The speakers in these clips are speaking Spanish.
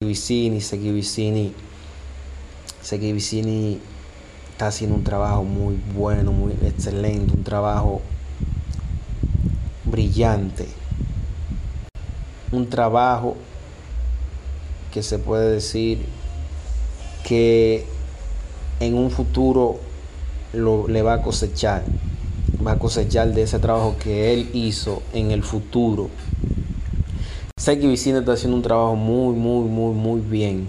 Vicini, Seki Vicini, Seki Vicini está haciendo un trabajo muy bueno, muy excelente, un trabajo brillante, un trabajo que se puede decir que en un futuro lo, le va a cosechar, va a cosechar de ese trabajo que él hizo en el futuro. Seki Vicini está haciendo un trabajo muy, muy, muy, muy bien.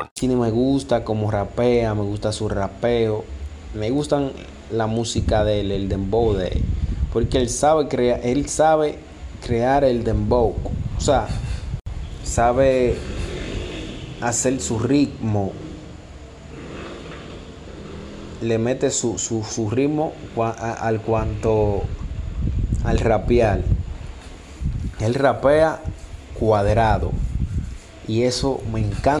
Cine me gusta como rapea, me gusta su rapeo, me gustan la música de él, el dembow de él, porque él sabe crear, él sabe crear el dembow, o sea, sabe hacer su ritmo, le mete su, su, su ritmo al cuanto al rapear. Él rapea cuadrado. Y eso me encanta.